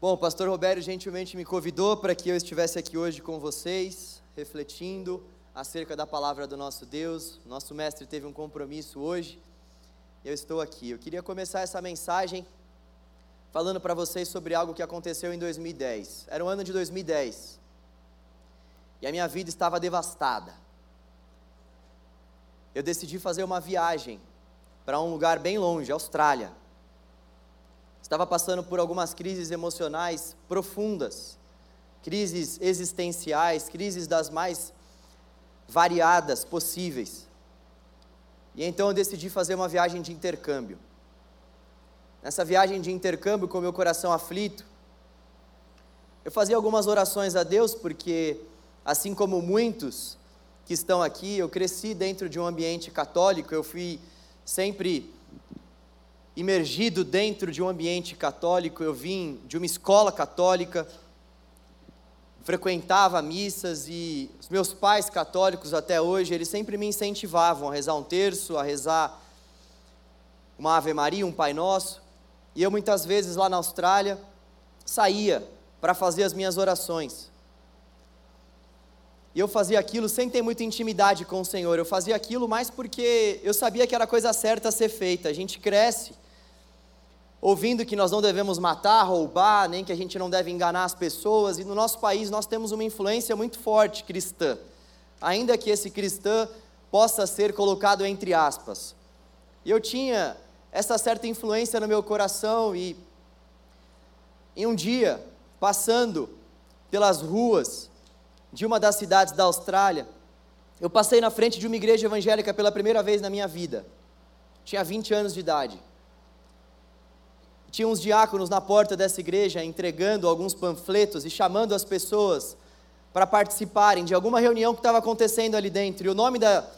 Bom, pastor Roberto gentilmente me convidou para que eu estivesse aqui hoje com vocês, refletindo acerca da palavra do nosso Deus. Nosso mestre teve um compromisso hoje. Eu estou aqui. Eu queria começar essa mensagem falando para vocês sobre algo que aconteceu em 2010. Era o ano de 2010. E a minha vida estava devastada. Eu decidi fazer uma viagem para um lugar bem longe, Austrália estava passando por algumas crises emocionais profundas, crises existenciais, crises das mais variadas possíveis. E então eu decidi fazer uma viagem de intercâmbio. Nessa viagem de intercâmbio, com meu coração aflito, eu fazia algumas orações a Deus, porque, assim como muitos que estão aqui, eu cresci dentro de um ambiente católico, eu fui sempre imergido dentro de um ambiente católico, eu vim de uma escola católica, frequentava missas e os meus pais católicos até hoje, eles sempre me incentivavam a rezar um terço, a rezar uma Ave Maria, um Pai Nosso. E eu muitas vezes lá na Austrália saía para fazer as minhas orações. E eu fazia aquilo sem ter muita intimidade com o Senhor. Eu fazia aquilo mais porque eu sabia que era a coisa certa a ser feita. A gente cresce ouvindo que nós não devemos matar, roubar, nem que a gente não deve enganar as pessoas. E no nosso país nós temos uma influência muito forte cristã. Ainda que esse cristã possa ser colocado entre aspas. E eu tinha essa certa influência no meu coração e em um dia, passando pelas ruas de uma das cidades da Austrália, eu passei na frente de uma igreja evangélica pela primeira vez na minha vida. Tinha 20 anos de idade. Tinha uns diáconos na porta dessa igreja entregando alguns panfletos e chamando as pessoas para participarem de alguma reunião que estava acontecendo ali dentro. E o nome, da,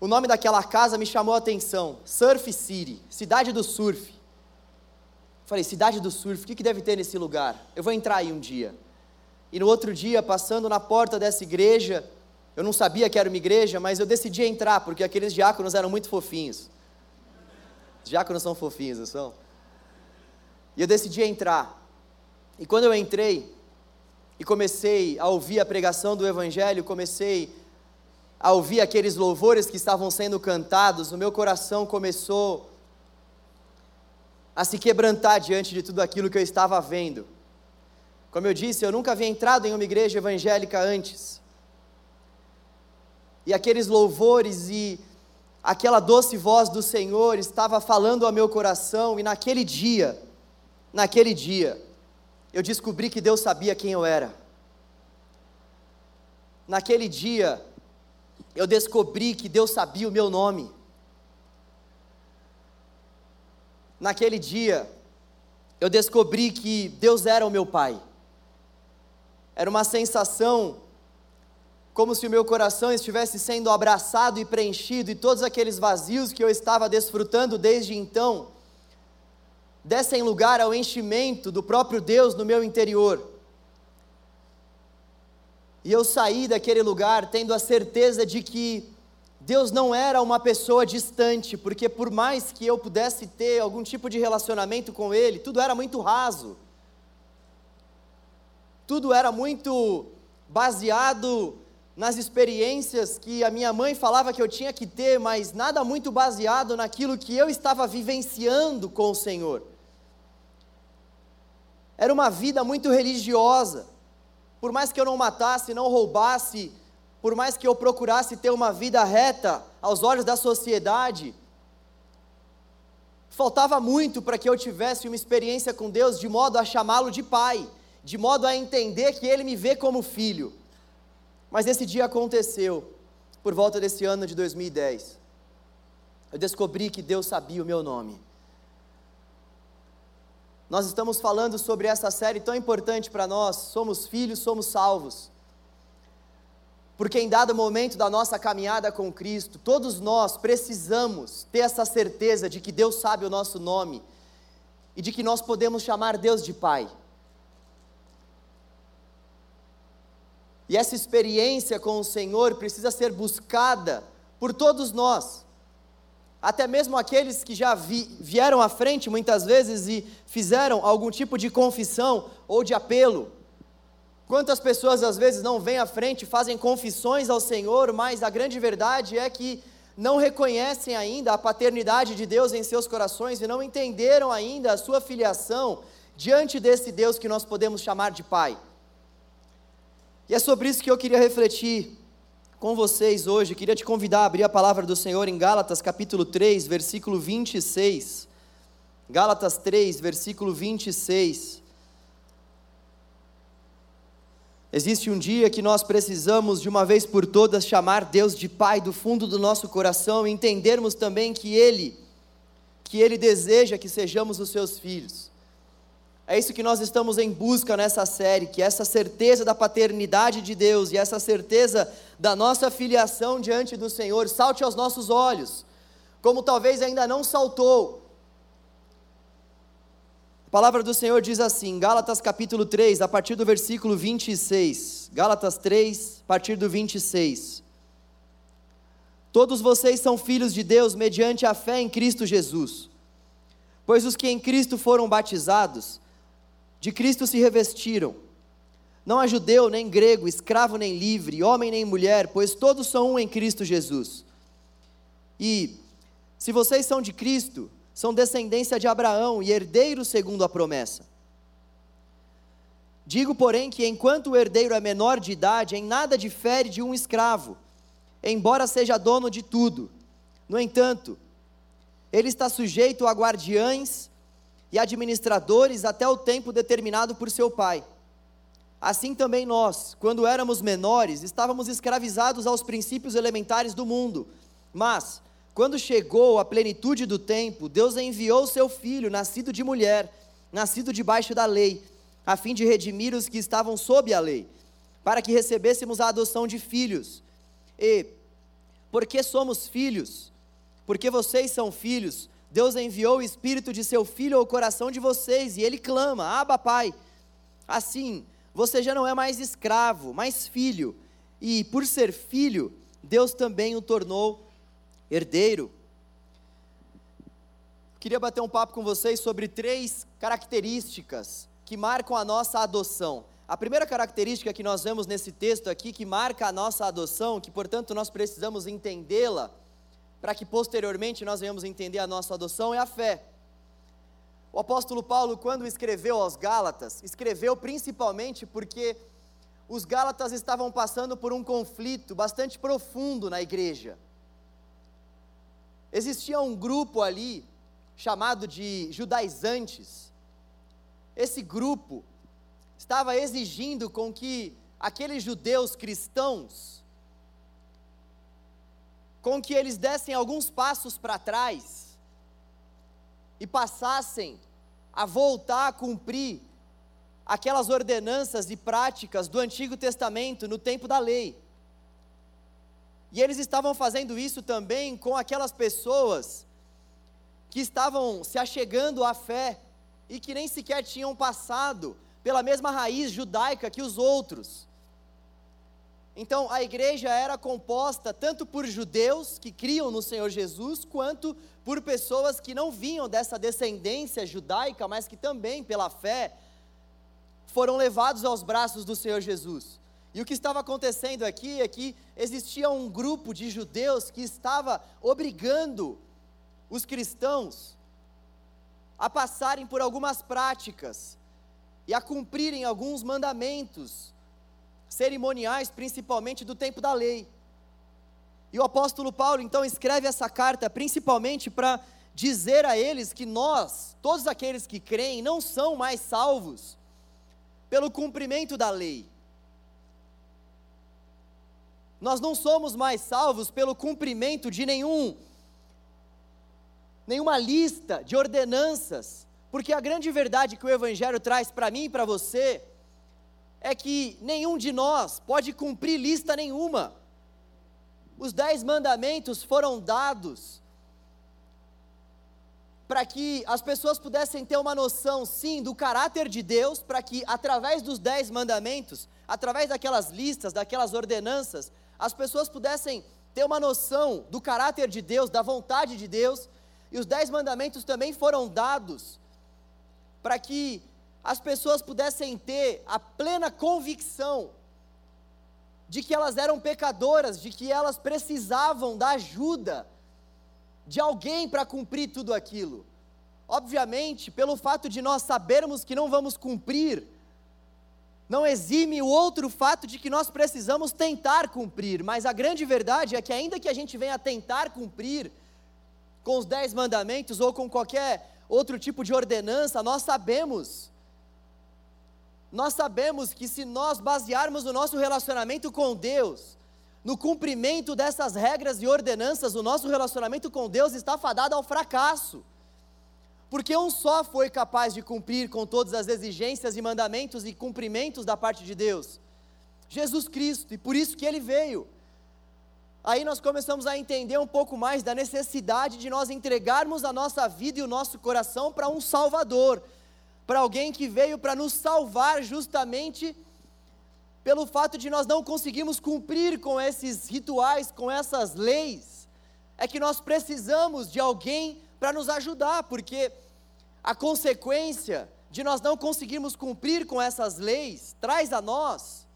o nome daquela casa me chamou a atenção: Surf City, cidade do surf. Falei, cidade do surf, o que, que deve ter nesse lugar? Eu vou entrar aí um dia. E no outro dia, passando na porta dessa igreja, eu não sabia que era uma igreja, mas eu decidi entrar, porque aqueles diáconos eram muito fofinhos. Os diáconos são fofinhos, não são? E eu decidi entrar. E quando eu entrei e comecei a ouvir a pregação do Evangelho, comecei a ouvir aqueles louvores que estavam sendo cantados, o meu coração começou a se quebrantar diante de tudo aquilo que eu estava vendo. Como eu disse, eu nunca havia entrado em uma igreja evangélica antes. E aqueles louvores e aquela doce voz do Senhor estava falando ao meu coração, e naquele dia, naquele dia, eu descobri que Deus sabia quem eu era. Naquele dia, eu descobri que Deus sabia o meu nome. Naquele dia, eu descobri que Deus era o meu Pai. Era uma sensação como se o meu coração estivesse sendo abraçado e preenchido, e todos aqueles vazios que eu estava desfrutando desde então, dessem lugar ao enchimento do próprio Deus no meu interior. E eu saí daquele lugar tendo a certeza de que Deus não era uma pessoa distante, porque por mais que eu pudesse ter algum tipo de relacionamento com Ele, tudo era muito raso tudo era muito baseado nas experiências que a minha mãe falava que eu tinha que ter, mas nada muito baseado naquilo que eu estava vivenciando com o Senhor. Era uma vida muito religiosa. Por mais que eu não matasse, não roubasse, por mais que eu procurasse ter uma vida reta aos olhos da sociedade, faltava muito para que eu tivesse uma experiência com Deus de modo a chamá-lo de pai de modo a entender que ele me vê como filho. Mas esse dia aconteceu, por volta desse ano de 2010. Eu descobri que Deus sabia o meu nome. Nós estamos falando sobre essa série tão importante para nós, somos filhos, somos salvos. Porque em dado momento da nossa caminhada com Cristo, todos nós precisamos ter essa certeza de que Deus sabe o nosso nome e de que nós podemos chamar Deus de Pai. E essa experiência com o Senhor precisa ser buscada por todos nós. Até mesmo aqueles que já vi, vieram à frente muitas vezes e fizeram algum tipo de confissão ou de apelo. Quantas pessoas às vezes não vêm à frente, fazem confissões ao Senhor, mas a grande verdade é que não reconhecem ainda a paternidade de Deus em seus corações e não entenderam ainda a sua filiação diante desse Deus que nós podemos chamar de Pai. E é sobre isso que eu queria refletir com vocês hoje. Queria te convidar a abrir a palavra do Senhor em Gálatas capítulo 3, versículo 26. Gálatas 3, versículo 26. Existe um dia que nós precisamos, de uma vez por todas, chamar Deus de Pai do fundo do nosso coração e entendermos também que Ele, que Ele deseja que sejamos os seus filhos. É isso que nós estamos em busca nessa série, que essa certeza da paternidade de Deus e essa certeza da nossa filiação diante do Senhor salte aos nossos olhos, como talvez ainda não saltou palavra do Senhor diz assim, Gálatas capítulo 3, a partir do versículo 26. Gálatas 3, a partir do 26. Todos vocês são filhos de Deus mediante a fé em Cristo Jesus. Pois os que em Cristo foram batizados, de Cristo se revestiram. Não há judeu nem grego, escravo nem livre, homem nem mulher, pois todos são um em Cristo Jesus. E se vocês são de Cristo, são descendência de Abraão e herdeiros segundo a promessa. Digo, porém, que enquanto o herdeiro é menor de idade, em nada difere de um escravo, embora seja dono de tudo. No entanto, ele está sujeito a guardiães e administradores até o tempo determinado por seu pai. Assim também nós, quando éramos menores, estávamos escravizados aos princípios elementares do mundo. Mas, quando chegou a plenitude do tempo, Deus enviou seu filho, nascido de mulher, nascido debaixo da lei, a fim de redimir os que estavam sob a lei, para que recebêssemos a adoção de filhos. E, porque somos filhos, porque vocês são filhos, Deus enviou o Espírito de seu Filho ao coração de vocês, e ele clama: Abba, Pai. Assim, você já não é mais escravo, mas filho, e por ser filho, Deus também o tornou herdeiro. Queria bater um papo com vocês sobre três características que marcam a nossa adoção. A primeira característica que nós vemos nesse texto aqui, que marca a nossa adoção, que portanto nós precisamos entendê-la, para que posteriormente nós venhamos entender a nossa adoção, é a fé. O apóstolo Paulo, quando escreveu aos Gálatas, escreveu principalmente porque os Gálatas estavam passando por um conflito bastante profundo na igreja. Existia um grupo ali chamado de judaizantes. Esse grupo estava exigindo com que aqueles judeus cristãos com que eles dessem alguns passos para trás e passassem a voltar a cumprir aquelas ordenanças e práticas do Antigo Testamento no tempo da lei. E eles estavam fazendo isso também com aquelas pessoas que estavam se achegando à fé e que nem sequer tinham passado pela mesma raiz judaica que os outros. Então a igreja era composta tanto por judeus que criam no Senhor Jesus, quanto por pessoas que não vinham dessa descendência judaica, mas que também, pela fé, foram levados aos braços do Senhor Jesus. E o que estava acontecendo aqui é que existia um grupo de judeus que estava obrigando os cristãos a passarem por algumas práticas e a cumprirem alguns mandamentos cerimoniais, principalmente do tempo da lei. E o apóstolo Paulo então escreve essa carta principalmente para dizer a eles que nós, todos aqueles que creem, não são mais salvos pelo cumprimento da lei nós não somos mais salvos pelo cumprimento de nenhum nenhuma lista de ordenanças, porque a grande verdade que o evangelho traz para mim e para você é que nenhum de nós pode cumprir lista nenhuma. Os dez mandamentos foram dados para que as pessoas pudessem ter uma noção, sim, do caráter de Deus, para que através dos dez mandamentos, através daquelas listas, daquelas ordenanças, as pessoas pudessem ter uma noção do caráter de Deus, da vontade de Deus, e os dez mandamentos também foram dados para que as pessoas pudessem ter a plena convicção de que elas eram pecadoras, de que elas precisavam da ajuda de alguém para cumprir tudo aquilo. Obviamente, pelo fato de nós sabermos que não vamos cumprir, não exime o outro fato de que nós precisamos tentar cumprir, mas a grande verdade é que, ainda que a gente venha tentar cumprir com os dez mandamentos ou com qualquer outro tipo de ordenança, nós sabemos, nós sabemos que se nós basearmos o nosso relacionamento com Deus, no cumprimento dessas regras e ordenanças, o nosso relacionamento com Deus está fadado ao fracasso. Porque um só foi capaz de cumprir com todas as exigências e mandamentos e cumprimentos da parte de Deus: Jesus Cristo, e por isso que ele veio. Aí nós começamos a entender um pouco mais da necessidade de nós entregarmos a nossa vida e o nosso coração para um Salvador, para alguém que veio para nos salvar justamente pelo fato de nós não conseguirmos cumprir com esses rituais, com essas leis, é que nós precisamos de alguém para nos ajudar, porque a consequência de nós não conseguirmos cumprir com essas leis traz a nós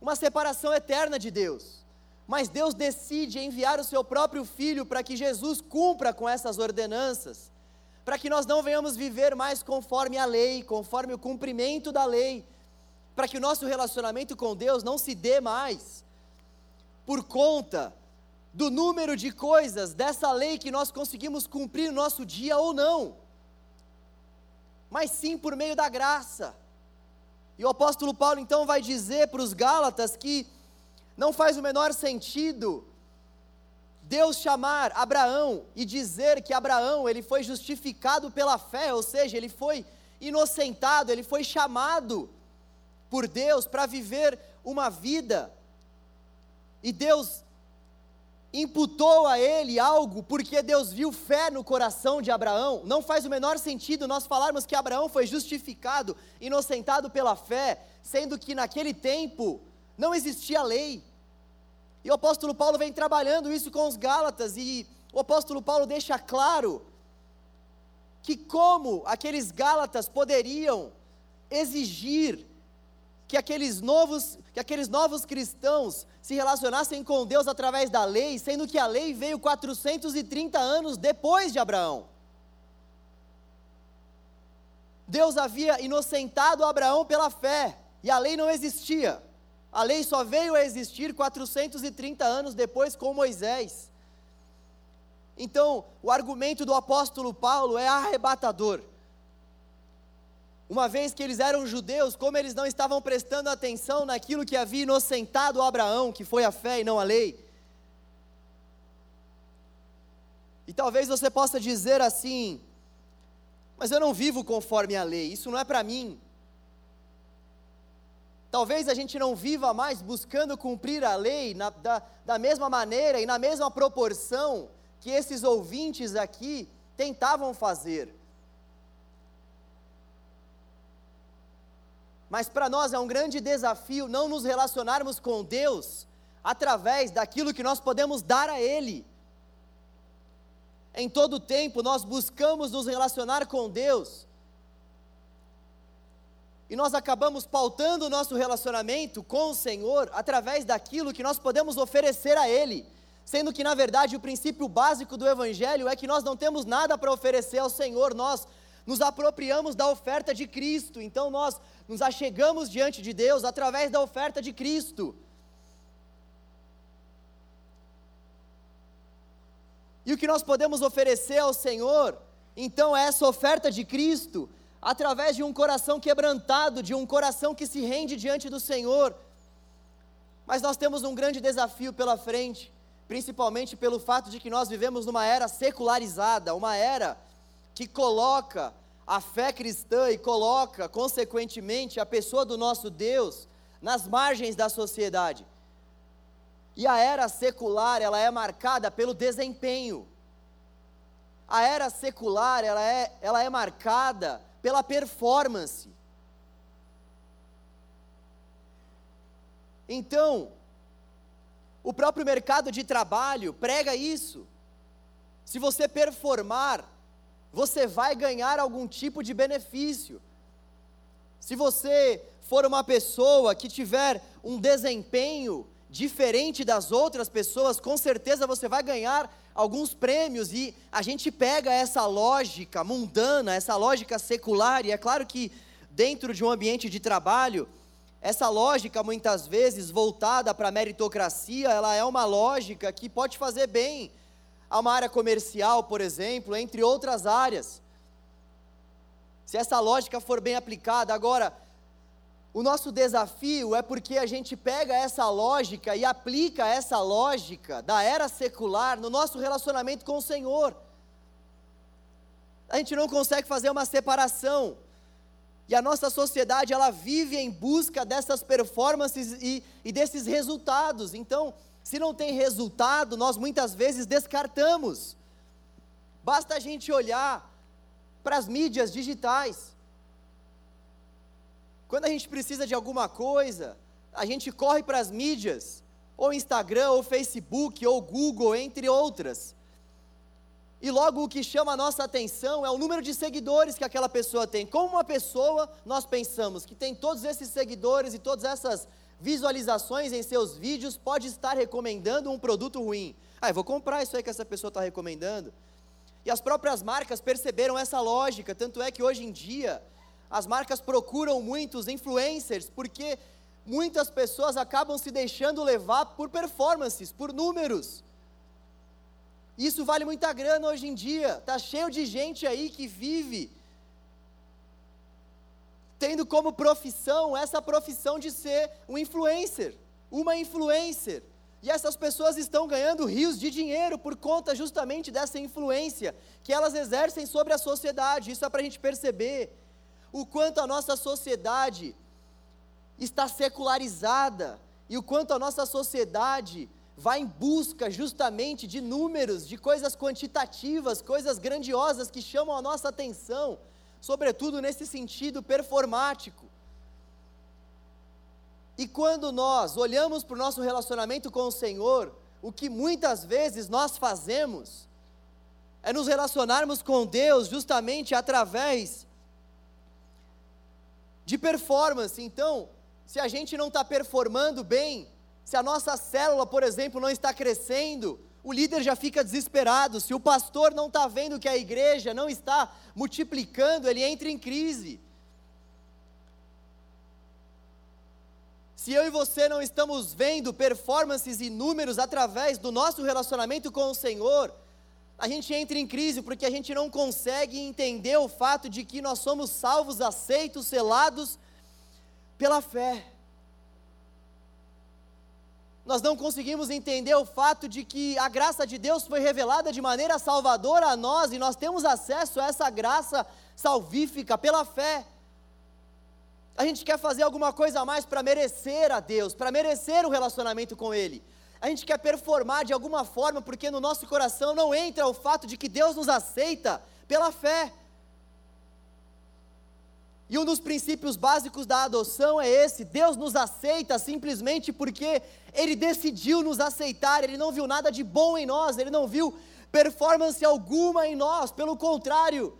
uma separação eterna de Deus. Mas Deus decide enviar o seu próprio filho para que Jesus cumpra com essas ordenanças, para que nós não venhamos viver mais conforme a lei, conforme o cumprimento da lei, para que o nosso relacionamento com Deus não se dê mais por conta do número de coisas dessa lei que nós conseguimos cumprir no nosso dia ou não, mas sim por meio da graça. E o apóstolo Paulo então vai dizer para os Gálatas que não faz o menor sentido Deus chamar Abraão e dizer que Abraão ele foi justificado pela fé, ou seja, ele foi inocentado, ele foi chamado por Deus para viver uma vida, e Deus imputou a ele algo porque Deus viu fé no coração de Abraão. Não faz o menor sentido nós falarmos que Abraão foi justificado, inocentado pela fé, sendo que naquele tempo não existia lei. E o apóstolo Paulo vem trabalhando isso com os Gálatas, e o apóstolo Paulo deixa claro que como aqueles Gálatas poderiam exigir que aqueles novos, que aqueles novos cristãos se relacionassem com Deus através da lei, sendo que a lei veio 430 anos depois de Abraão. Deus havia inocentado Abraão pela fé, e a lei não existia. A lei só veio a existir 430 anos depois com Moisés. Então, o argumento do apóstolo Paulo é arrebatador. Uma vez que eles eram judeus, como eles não estavam prestando atenção naquilo que havia inocentado Abraão, que foi a fé e não a lei. E talvez você possa dizer assim: mas eu não vivo conforme a lei, isso não é para mim. Talvez a gente não viva mais buscando cumprir a lei na, da, da mesma maneira e na mesma proporção que esses ouvintes aqui tentavam fazer. Mas para nós é um grande desafio não nos relacionarmos com Deus através daquilo que nós podemos dar a Ele. Em todo tempo nós buscamos nos relacionar com Deus e nós acabamos pautando o nosso relacionamento com o Senhor através daquilo que nós podemos oferecer a Ele, sendo que na verdade o princípio básico do Evangelho é que nós não temos nada para oferecer ao Senhor, nós nos apropriamos da oferta de Cristo, então nós nos achegamos diante de Deus através da oferta de Cristo. E o que nós podemos oferecer ao Senhor, então, é essa oferta de Cristo, através de um coração quebrantado, de um coração que se rende diante do Senhor. Mas nós temos um grande desafio pela frente, principalmente pelo fato de que nós vivemos numa era secularizada, uma era que coloca a fé cristã e coloca, consequentemente, a pessoa do nosso Deus nas margens da sociedade. E a era secular, ela é marcada pelo desempenho. A era secular, ela é, ela é marcada pela performance. Então, O próprio mercado de trabalho prega isso. Se você performar, você vai ganhar algum tipo de benefício. Se você for uma pessoa que tiver um desempenho diferente das outras pessoas, com certeza você vai ganhar alguns prêmios e a gente pega essa lógica mundana, essa lógica secular, e é claro que dentro de um ambiente de trabalho, essa lógica muitas vezes voltada para a meritocracia, ela é uma lógica que pode fazer bem a uma área comercial, por exemplo, entre outras áreas. Se essa lógica for bem aplicada, agora o nosso desafio é porque a gente pega essa lógica e aplica essa lógica da era secular no nosso relacionamento com o Senhor. A gente não consegue fazer uma separação. E a nossa sociedade, ela vive em busca dessas performances e, e desses resultados. Então, se não tem resultado, nós muitas vezes descartamos. Basta a gente olhar para as mídias digitais. Quando a gente precisa de alguma coisa, a gente corre para as mídias, ou Instagram, ou Facebook, ou Google, entre outras. E logo o que chama a nossa atenção é o número de seguidores que aquela pessoa tem. Como uma pessoa, nós pensamos que tem todos esses seguidores e todas essas visualizações em seus vídeos, pode estar recomendando um produto ruim. Ah, eu vou comprar isso aí que essa pessoa está recomendando. E as próprias marcas perceberam essa lógica, tanto é que hoje em dia as marcas procuram muitos influencers porque muitas pessoas acabam se deixando levar por performances, por números. Isso vale muita grana hoje em dia. Tá cheio de gente aí que vive tendo como profissão essa profissão de ser um influencer, uma influencer. E essas pessoas estão ganhando rios de dinheiro por conta justamente dessa influência que elas exercem sobre a sociedade. Isso é para a gente perceber o quanto a nossa sociedade está secularizada e o quanto a nossa sociedade vai em busca justamente de números, de coisas quantitativas, coisas grandiosas que chamam a nossa atenção, sobretudo nesse sentido performático. E quando nós olhamos para o nosso relacionamento com o Senhor, o que muitas vezes nós fazemos é nos relacionarmos com Deus justamente através de performance. Então, se a gente não está performando bem, se a nossa célula, por exemplo, não está crescendo, o líder já fica desesperado. Se o pastor não está vendo que a igreja não está multiplicando, ele entra em crise. Se eu e você não estamos vendo performances e números através do nosso relacionamento com o Senhor, a gente entra em crise porque a gente não consegue entender o fato de que nós somos salvos, aceitos, selados pela fé. Nós não conseguimos entender o fato de que a graça de Deus foi revelada de maneira salvadora a nós e nós temos acesso a essa graça salvífica pela fé. A gente quer fazer alguma coisa a mais para merecer a Deus, para merecer o relacionamento com Ele a gente quer performar de alguma forma, porque no nosso coração não entra o fato de que Deus nos aceita pela fé. E um dos princípios básicos da adoção é esse: Deus nos aceita simplesmente porque Ele decidiu nos aceitar, Ele não viu nada de bom em nós, Ele não viu performance alguma em nós, pelo contrário,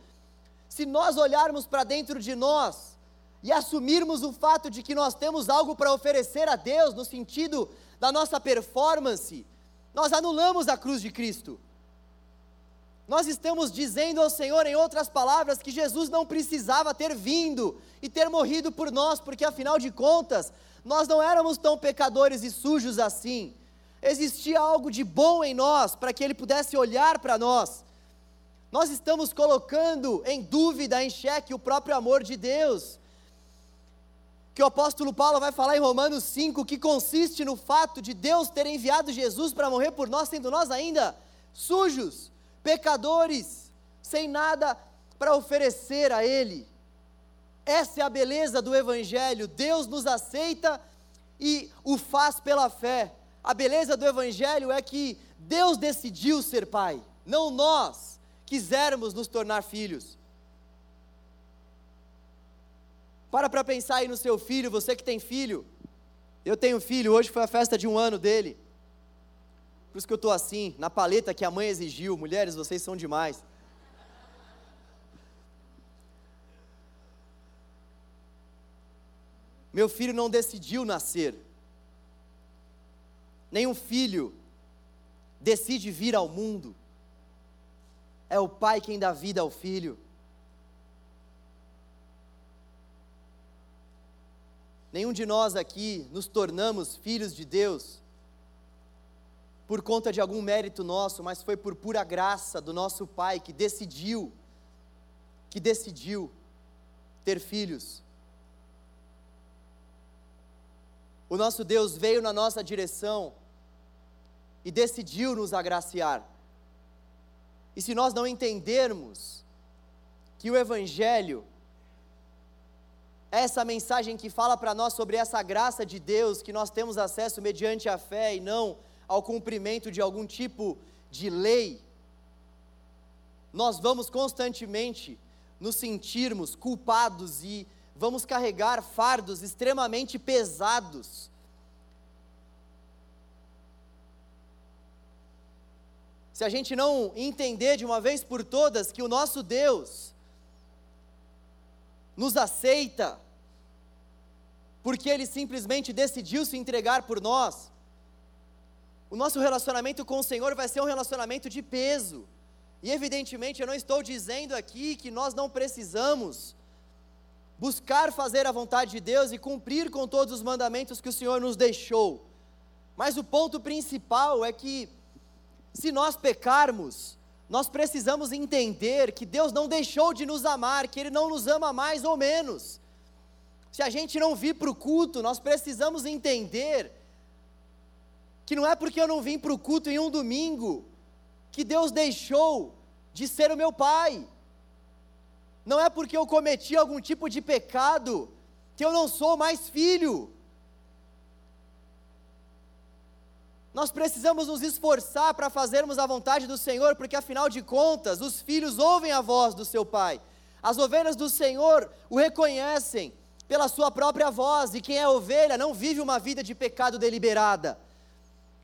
se nós olharmos para dentro de nós e assumirmos o fato de que nós temos algo para oferecer a Deus, no sentido da nossa performance, nós anulamos a cruz de Cristo. Nós estamos dizendo ao Senhor, em outras palavras, que Jesus não precisava ter vindo e ter morrido por nós, porque afinal de contas, nós não éramos tão pecadores e sujos assim. Existia algo de bom em nós para que Ele pudesse olhar para nós. Nós estamos colocando em dúvida, em xeque, o próprio amor de Deus que o apóstolo Paulo vai falar em Romanos 5, que consiste no fato de Deus ter enviado Jesus para morrer por nós, sendo nós ainda sujos, pecadores, sem nada para oferecer a Ele. Essa é a beleza do Evangelho. Deus nos aceita e o faz pela fé. A beleza do Evangelho é que Deus decidiu ser Pai, não nós quisermos nos tornar filhos. Para para pensar aí no seu filho, você que tem filho. Eu tenho filho, hoje foi a festa de um ano dele. Por isso que eu estou assim, na paleta que a mãe exigiu. Mulheres, vocês são demais. Meu filho não decidiu nascer. Nenhum filho decide vir ao mundo. É o pai quem dá vida ao filho. Nenhum de nós aqui nos tornamos filhos de Deus por conta de algum mérito nosso, mas foi por pura graça do nosso Pai que decidiu, que decidiu ter filhos. O nosso Deus veio na nossa direção e decidiu nos agraciar. E se nós não entendermos que o Evangelho essa mensagem que fala para nós sobre essa graça de Deus que nós temos acesso mediante a fé e não ao cumprimento de algum tipo de lei, nós vamos constantemente nos sentirmos culpados e vamos carregar fardos extremamente pesados. Se a gente não entender de uma vez por todas que o nosso Deus nos aceita, porque Ele simplesmente decidiu se entregar por nós, o nosso relacionamento com o Senhor vai ser um relacionamento de peso. E evidentemente eu não estou dizendo aqui que nós não precisamos buscar fazer a vontade de Deus e cumprir com todos os mandamentos que o Senhor nos deixou. Mas o ponto principal é que, se nós pecarmos, nós precisamos entender que Deus não deixou de nos amar, que Ele não nos ama mais ou menos. Se a gente não vir para o culto, nós precisamos entender que não é porque eu não vim para o culto em um domingo que Deus deixou de ser o meu pai. Não é porque eu cometi algum tipo de pecado que eu não sou mais filho. Nós precisamos nos esforçar para fazermos a vontade do Senhor, porque afinal de contas, os filhos ouvem a voz do seu pai. As ovelhas do Senhor o reconhecem pela sua própria voz, e quem é ovelha não vive uma vida de pecado deliberada.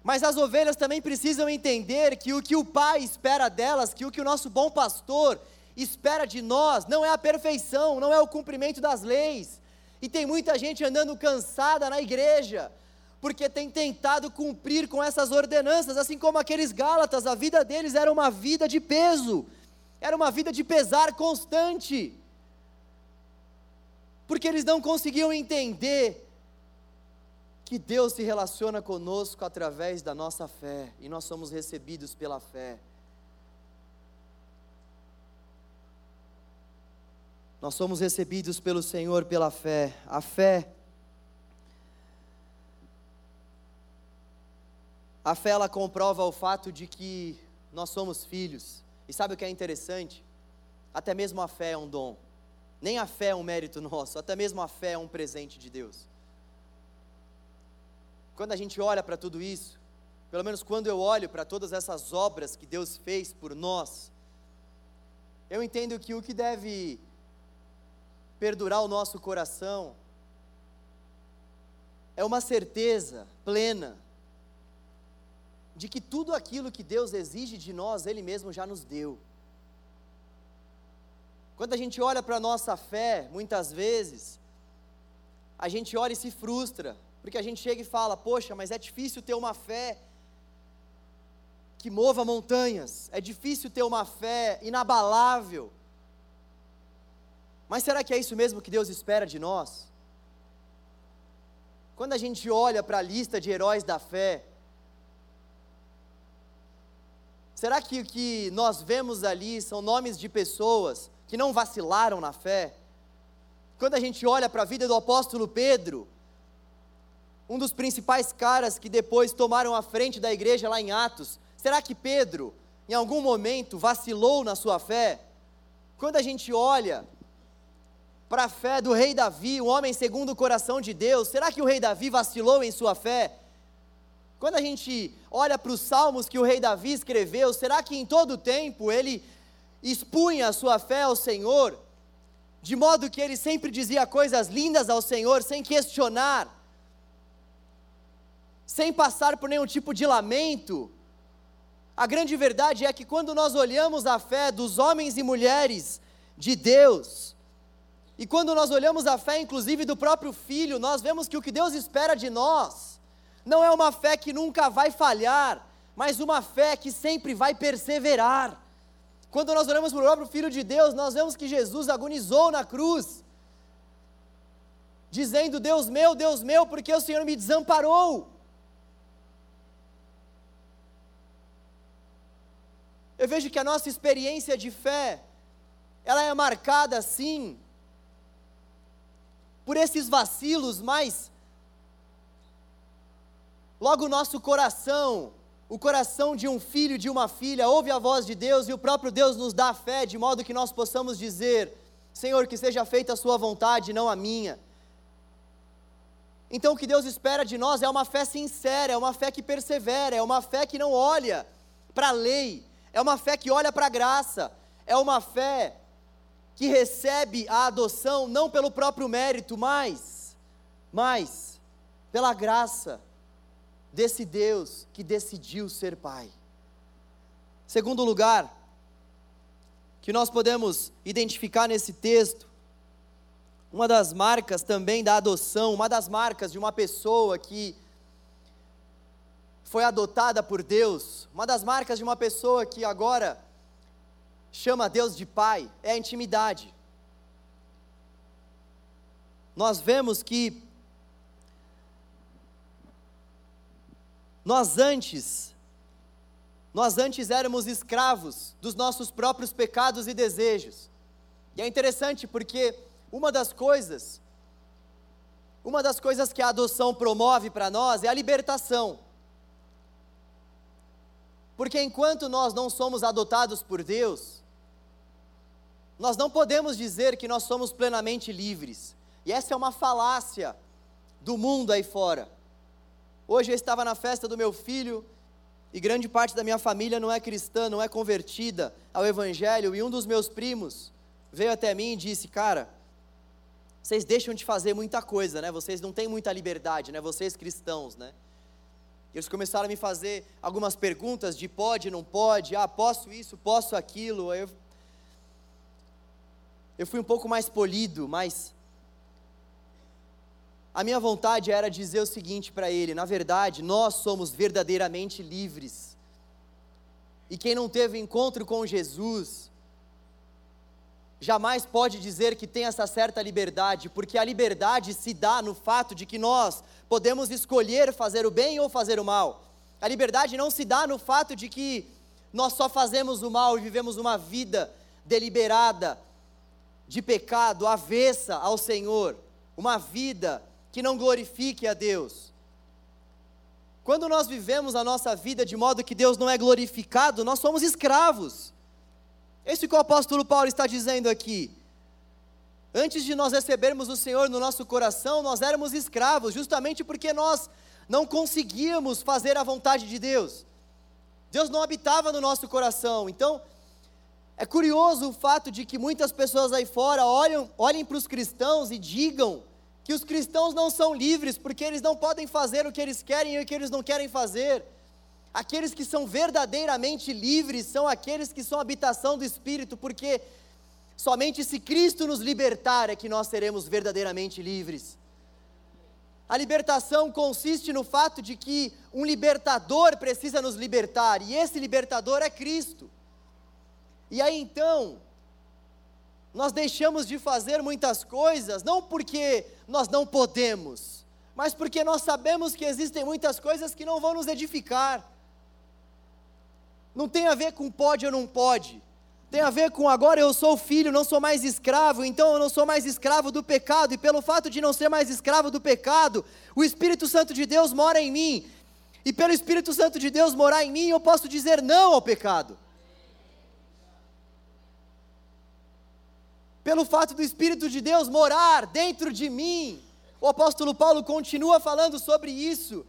Mas as ovelhas também precisam entender que o que o Pai espera delas, que o que o nosso bom pastor espera de nós, não é a perfeição, não é o cumprimento das leis. E tem muita gente andando cansada na igreja, porque tem tentado cumprir com essas ordenanças, assim como aqueles Gálatas, a vida deles era uma vida de peso, era uma vida de pesar constante, porque eles não conseguiam entender que Deus se relaciona conosco através da nossa fé e nós somos recebidos pela fé. Nós somos recebidos pelo Senhor pela fé. A fé A fé ela comprova o fato de que nós somos filhos. E sabe o que é interessante? Até mesmo a fé é um dom. Nem a fé é um mérito nosso, até mesmo a fé é um presente de Deus. Quando a gente olha para tudo isso, pelo menos quando eu olho para todas essas obras que Deus fez por nós, eu entendo que o que deve perdurar o nosso coração é uma certeza plena de que tudo aquilo que Deus exige de nós, Ele mesmo já nos deu. Quando a gente olha para a nossa fé, muitas vezes, a gente olha e se frustra, porque a gente chega e fala: Poxa, mas é difícil ter uma fé que mova montanhas, é difícil ter uma fé inabalável. Mas será que é isso mesmo que Deus espera de nós? Quando a gente olha para a lista de heróis da fé, será que o que nós vemos ali são nomes de pessoas que não vacilaram na fé? Quando a gente olha para a vida do apóstolo Pedro, um dos principais caras que depois tomaram a frente da igreja lá em Atos. Será que Pedro, em algum momento, vacilou na sua fé? Quando a gente olha para a fé do rei Davi, um homem segundo o coração de Deus, será que o rei Davi vacilou em sua fé? Quando a gente olha para os salmos que o rei Davi escreveu, será que em todo o tempo ele expunha a sua fé ao Senhor, de modo que ele sempre dizia coisas lindas ao Senhor, sem questionar? sem passar por nenhum tipo de lamento, A grande verdade é que quando nós olhamos a fé dos homens e mulheres de Deus, e quando nós olhamos a fé, inclusive, do próprio filho, nós vemos que o que Deus espera de nós não é uma fé que nunca vai falhar, mas uma fé que sempre vai perseverar. Quando nós olhamos para o próprio Filho de Deus, nós vemos que Jesus agonizou na cruz, dizendo: Deus meu, Deus meu, porque o Senhor me desamparou. Eu vejo que a nossa experiência de fé, ela é marcada sim por esses vacilos, mas logo o nosso coração, o coração de um filho, de uma filha, ouve a voz de Deus e o próprio Deus nos dá fé, de modo que nós possamos dizer: Senhor, que seja feita a Sua vontade, não a minha. Então, o que Deus espera de nós é uma fé sincera, é uma fé que persevera, é uma fé que não olha para a lei, é uma fé que olha para a graça, é uma fé que recebe a adoção não pelo próprio mérito, mas, mas pela graça desse Deus que decidiu ser Pai. Segundo lugar, que nós podemos identificar nesse texto, uma das marcas também da adoção, uma das marcas de uma pessoa que foi adotada por Deus, uma das marcas de uma pessoa que agora chama Deus de Pai é a intimidade. Nós vemos que nós antes, nós antes éramos escravos dos nossos próprios pecados e desejos. E é interessante porque uma das coisas, uma das coisas que a adoção promove para nós é a libertação. Porque enquanto nós não somos adotados por Deus, nós não podemos dizer que nós somos plenamente livres. E essa é uma falácia do mundo aí fora. Hoje eu estava na festa do meu filho e grande parte da minha família não é cristã, não é convertida ao Evangelho. E um dos meus primos veio até mim e disse: Cara, vocês deixam de fazer muita coisa, né? Vocês não têm muita liberdade, né? Vocês cristãos, né? Eles começaram a me fazer algumas perguntas de pode, não pode, ah, posso isso, posso aquilo. Eu, eu fui um pouco mais polido, mas a minha vontade era dizer o seguinte para ele: na verdade, nós somos verdadeiramente livres. E quem não teve encontro com Jesus, jamais pode dizer que tem essa certa liberdade, porque a liberdade se dá no fato de que nós podemos escolher fazer o bem ou fazer o mal. A liberdade não se dá no fato de que nós só fazemos o mal e vivemos uma vida deliberada de pecado, avessa ao Senhor, uma vida que não glorifique a Deus. Quando nós vivemos a nossa vida de modo que Deus não é glorificado, nós somos escravos. Esse que o apóstolo Paulo está dizendo aqui. Antes de nós recebermos o Senhor no nosso coração, nós éramos escravos, justamente porque nós não conseguíamos fazer a vontade de Deus. Deus não habitava no nosso coração. Então, é curioso o fato de que muitas pessoas aí fora olham, olhem para os cristãos e digam que os cristãos não são livres porque eles não podem fazer o que eles querem e o que eles não querem fazer. Aqueles que são verdadeiramente livres são aqueles que são habitação do Espírito, porque somente se Cristo nos libertar é que nós seremos verdadeiramente livres. A libertação consiste no fato de que um libertador precisa nos libertar, e esse libertador é Cristo. E aí então, nós deixamos de fazer muitas coisas, não porque nós não podemos, mas porque nós sabemos que existem muitas coisas que não vão nos edificar. Não tem a ver com pode ou não pode. Tem a ver com agora eu sou filho, não sou mais escravo, então eu não sou mais escravo do pecado, e pelo fato de não ser mais escravo do pecado, o Espírito Santo de Deus mora em mim. E pelo Espírito Santo de Deus morar em mim, eu posso dizer não ao pecado. Pelo fato do Espírito de Deus morar dentro de mim, o apóstolo Paulo continua falando sobre isso.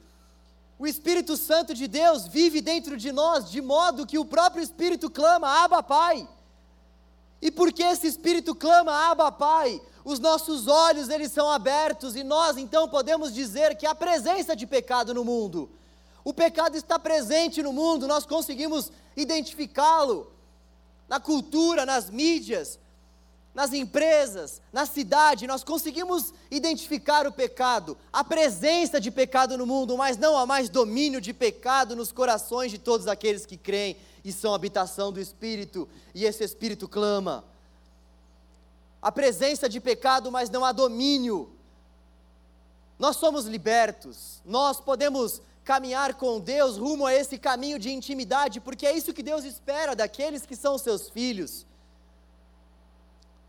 O Espírito Santo de Deus vive dentro de nós, de modo que o próprio Espírito clama: Abba, Pai. E porque esse Espírito clama: Abba, Pai, os nossos olhos eles são abertos e nós então podemos dizer que há presença de pecado no mundo. O pecado está presente no mundo, nós conseguimos identificá-lo na cultura, nas mídias, nas empresas, na cidade, nós conseguimos identificar o pecado, a presença de pecado no mundo, mas não há mais domínio de pecado nos corações de todos aqueles que creem e são habitação do Espírito, e esse Espírito clama. A presença de pecado, mas não há domínio. Nós somos libertos, nós podemos caminhar com Deus rumo a esse caminho de intimidade, porque é isso que Deus espera daqueles que são seus filhos.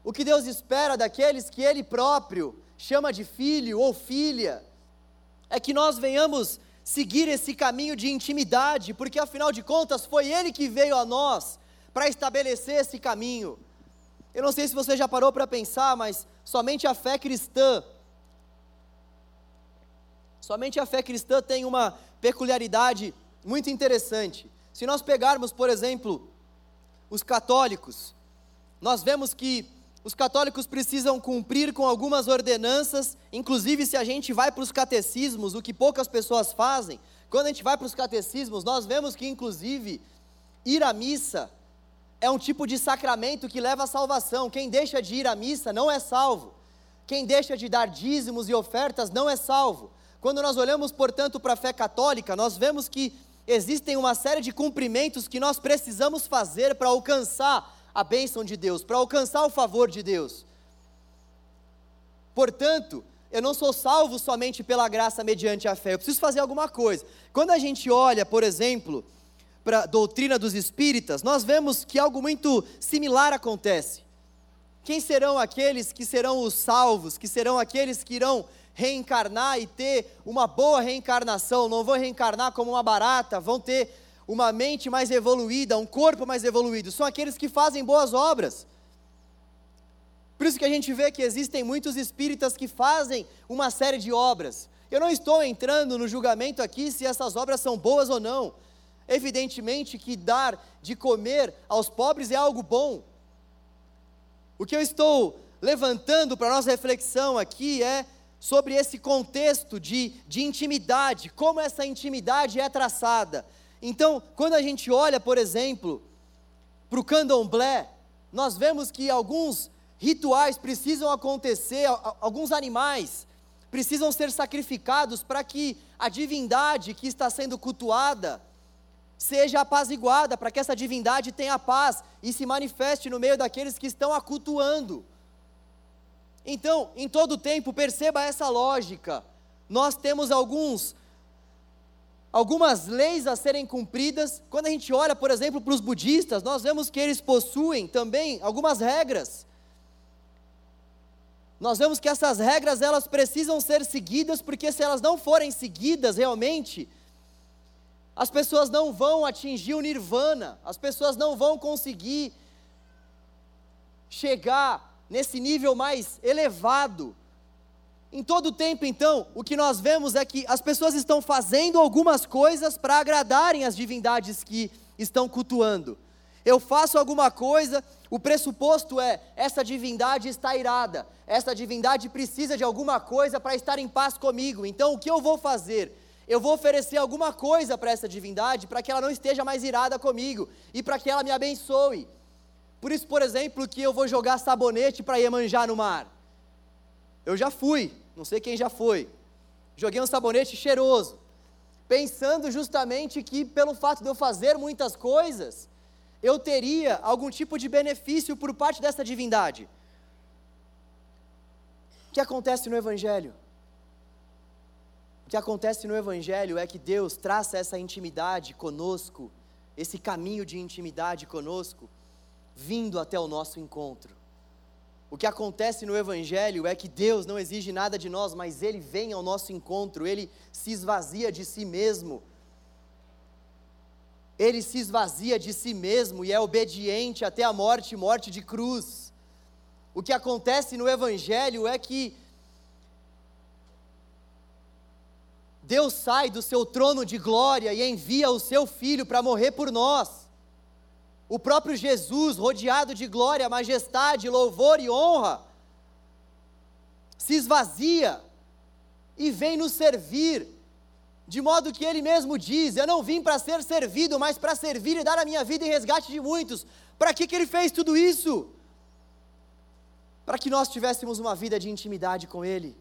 O que Deus espera daqueles que Ele próprio chama de filho ou filha, é que nós venhamos seguir esse caminho de intimidade, porque afinal de contas foi Ele que veio a nós para estabelecer esse caminho. Eu não sei se você já parou para pensar, mas somente a fé cristã, somente a fé cristã tem uma peculiaridade muito interessante. Se nós pegarmos, por exemplo, os católicos, nós vemos que os católicos precisam cumprir com algumas ordenanças, inclusive se a gente vai para os catecismos, o que poucas pessoas fazem, quando a gente vai para os catecismos, nós vemos que, inclusive, ir à missa é um tipo de sacramento que leva à salvação. Quem deixa de ir à missa não é salvo. Quem deixa de dar dízimos e ofertas não é salvo. Quando nós olhamos, portanto, para a fé católica, nós vemos que existem uma série de cumprimentos que nós precisamos fazer para alcançar a bênção de Deus, para alcançar o favor de Deus. Portanto, eu não sou salvo somente pela graça mediante a fé, eu preciso fazer alguma coisa. Quando a gente olha, por exemplo, para a doutrina dos espíritas, nós vemos que algo muito similar acontece. Quem serão aqueles que serão os salvos, que serão aqueles que irão reencarnar e ter uma boa reencarnação? Não vão reencarnar como uma barata, vão ter uma mente mais evoluída, um corpo mais evoluído, são aqueles que fazem boas obras. Por isso que a gente vê que existem muitos espíritas que fazem uma série de obras. Eu não estou entrando no julgamento aqui se essas obras são boas ou não. Evidentemente que dar de comer aos pobres é algo bom. O que eu estou levantando para nossa reflexão aqui é sobre esse contexto de, de intimidade, como essa intimidade é traçada. Então, quando a gente olha, por exemplo, para o candomblé, nós vemos que alguns rituais precisam acontecer, alguns animais precisam ser sacrificados para que a divindade que está sendo cultuada seja apaziguada, para que essa divindade tenha paz e se manifeste no meio daqueles que estão a cultuando. Então, em todo tempo, perceba essa lógica. Nós temos alguns algumas leis a serem cumpridas. Quando a gente olha, por exemplo, para os budistas, nós vemos que eles possuem também algumas regras. Nós vemos que essas regras elas precisam ser seguidas, porque se elas não forem seguidas realmente, as pessoas não vão atingir o nirvana, as pessoas não vão conseguir chegar nesse nível mais elevado em todo o tempo, então, o que nós vemos é que as pessoas estão fazendo algumas coisas para agradarem as divindades que estão cultuando. Eu faço alguma coisa, o pressuposto é: essa divindade está irada, essa divindade precisa de alguma coisa para estar em paz comigo. Então, o que eu vou fazer? Eu vou oferecer alguma coisa para essa divindade para que ela não esteja mais irada comigo e para que ela me abençoe. Por isso, por exemplo, que eu vou jogar sabonete para Iemanjá no mar. Eu já fui, não sei quem já foi. Joguei um sabonete cheiroso, pensando justamente que pelo fato de eu fazer muitas coisas, eu teria algum tipo de benefício por parte dessa divindade. O que acontece no Evangelho? O que acontece no Evangelho é que Deus traça essa intimidade conosco, esse caminho de intimidade conosco, vindo até o nosso encontro. O que acontece no Evangelho é que Deus não exige nada de nós, mas Ele vem ao nosso encontro, Ele se esvazia de si mesmo. Ele se esvazia de si mesmo e é obediente até a morte morte de cruz. O que acontece no Evangelho é que Deus sai do seu trono de glória e envia o seu filho para morrer por nós. O próprio Jesus, rodeado de glória, majestade, louvor e honra, se esvazia e vem nos servir, De modo que ele mesmo diz: Eu não vim para ser servido, mas para servir e dar a minha vida em resgate de muitos. Para que, que ele fez tudo isso? Para que nós tivéssemos uma vida de intimidade com Ele.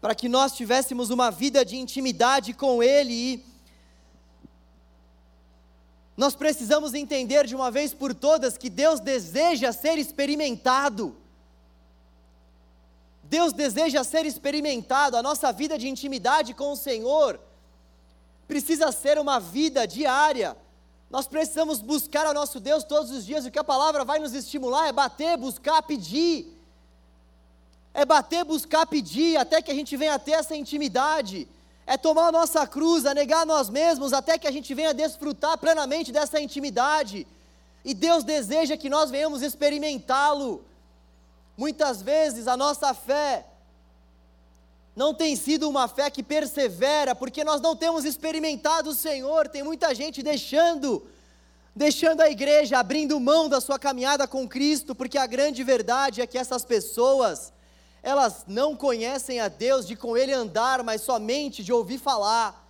Para que nós tivéssemos uma vida de intimidade com Ele e nós precisamos entender de uma vez por todas que Deus deseja ser experimentado. Deus deseja ser experimentado, a nossa vida de intimidade com o Senhor precisa ser uma vida diária. Nós precisamos buscar ao nosso Deus todos os dias, o que a palavra vai nos estimular é bater, buscar, pedir. É bater, buscar, pedir, até que a gente venha a ter essa intimidade é tomar a nossa cruz, é negar nós mesmos, até que a gente venha desfrutar plenamente dessa intimidade. E Deus deseja que nós venhamos experimentá-lo. Muitas vezes a nossa fé não tem sido uma fé que persevera, porque nós não temos experimentado o Senhor. Tem muita gente deixando, deixando a igreja, abrindo mão da sua caminhada com Cristo, porque a grande verdade é que essas pessoas, elas não conhecem a Deus de com Ele andar, mas somente de ouvir falar.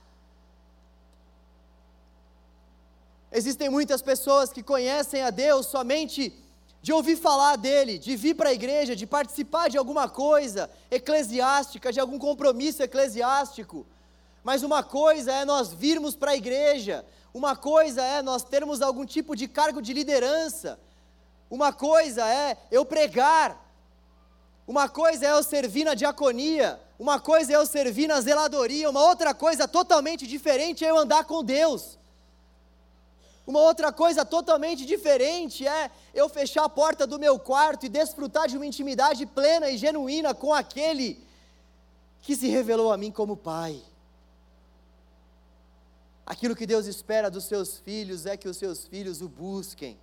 Existem muitas pessoas que conhecem a Deus somente de ouvir falar dele, de vir para a igreja, de participar de alguma coisa eclesiástica, de algum compromisso eclesiástico. Mas uma coisa é nós virmos para a igreja, uma coisa é nós termos algum tipo de cargo de liderança, uma coisa é eu pregar, uma coisa é eu servir na diaconia, uma coisa é eu servir na zeladoria, uma outra coisa totalmente diferente é eu andar com Deus. Uma outra coisa totalmente diferente é eu fechar a porta do meu quarto e desfrutar de uma intimidade plena e genuína com aquele que se revelou a mim como Pai. Aquilo que Deus espera dos seus filhos é que os seus filhos o busquem.